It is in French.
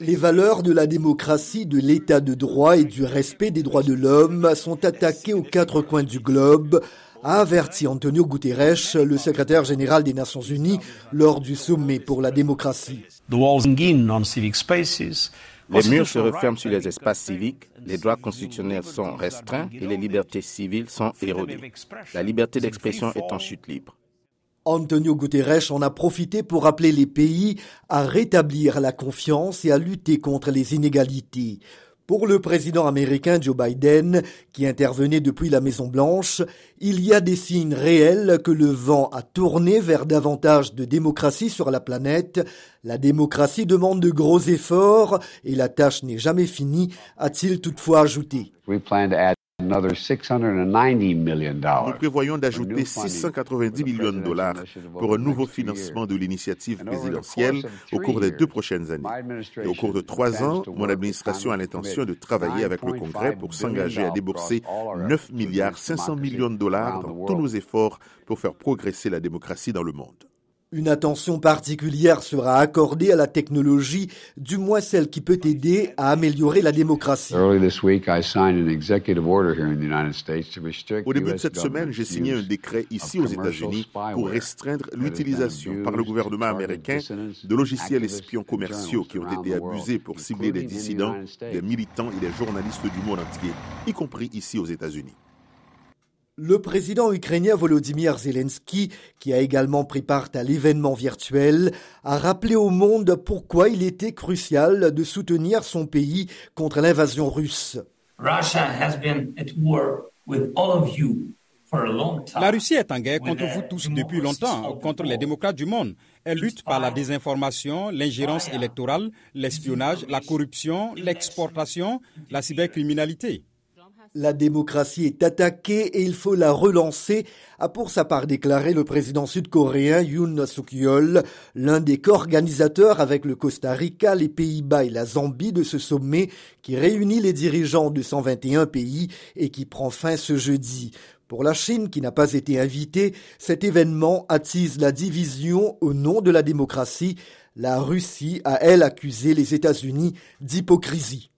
Les valeurs de la démocratie, de l'état de droit et du respect des droits de l'homme sont attaquées aux quatre coins du globe, a averti Antonio Guterres, le secrétaire général des Nations Unies, lors du sommet pour la démocratie. Les murs se referment sur les espaces civiques, les droits constitutionnels sont restreints et les libertés civiles sont érodées. La liberté d'expression est en chute libre. Antonio Guterres en a profité pour appeler les pays à rétablir la confiance et à lutter contre les inégalités. Pour le président américain Joe Biden, qui intervenait depuis la Maison Blanche, il y a des signes réels que le vent a tourné vers davantage de démocratie sur la planète. La démocratie demande de gros efforts et la tâche n'est jamais finie, a-t-il toutefois ajouté. Nous prévoyons d'ajouter 690 millions de dollars pour un nouveau financement de l'initiative présidentielle au cours des deux prochaines années. Et au cours de trois ans, mon administration a l'intention de travailler avec le Congrès pour s'engager à débourser 9 milliards 500 millions de dollars dans tous nos efforts pour faire progresser la démocratie dans le monde. Une attention particulière sera accordée à la technologie, du moins celle qui peut aider à améliorer la démocratie. Au début de cette semaine, j'ai signé un décret ici aux États-Unis pour restreindre l'utilisation par le gouvernement américain de logiciels espions commerciaux qui ont été abusés pour cibler des dissidents, des militants et des journalistes du monde entier, y compris ici aux États-Unis. Le président ukrainien Volodymyr Zelensky, qui a également pris part à l'événement virtuel, a rappelé au monde pourquoi il était crucial de soutenir son pays contre l'invasion russe. La Russie est en guerre contre vous tous depuis longtemps, contre les démocrates du monde. Elle lutte par la désinformation, l'ingérence électorale, l'espionnage, la corruption, l'exportation, la cybercriminalité. La démocratie est attaquée et il faut la relancer, a pour sa part déclaré le président sud-coréen Yoon Suk-yeol, l'un des co-organisateurs avec le Costa Rica, les Pays-Bas et la Zambie de ce sommet qui réunit les dirigeants de 121 pays et qui prend fin ce jeudi. Pour la Chine, qui n'a pas été invitée, cet événement attise la division au nom de la démocratie. La Russie a, elle, accusé les États-Unis d'hypocrisie.